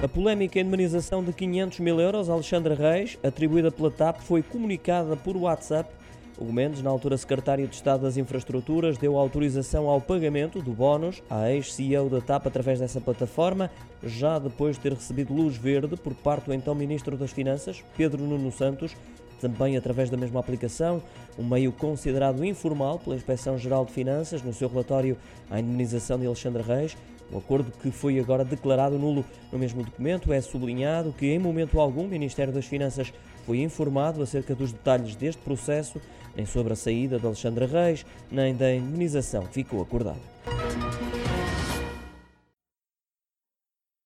A polémica indemnização de 500 mil euros a Alexandre Reis, atribuída pela TAP, foi comunicada por WhatsApp. O Mendes, na altura secretário de Estado das Infraestruturas, deu autorização ao pagamento do bónus à ex-CEO da TAP através dessa plataforma, já depois de ter recebido luz verde por parte do então Ministro das Finanças, Pedro Nuno Santos, também através da mesma aplicação, um meio considerado informal pela Inspeção-Geral de Finanças no seu relatório à indemnização de Alexandre Reis. O acordo que foi agora declarado nulo no mesmo documento é sublinhado que, em momento algum, o Ministério das Finanças foi informado acerca dos detalhes deste processo, nem sobre a saída de Alexandre Reis, nem da indemnização que ficou acordada.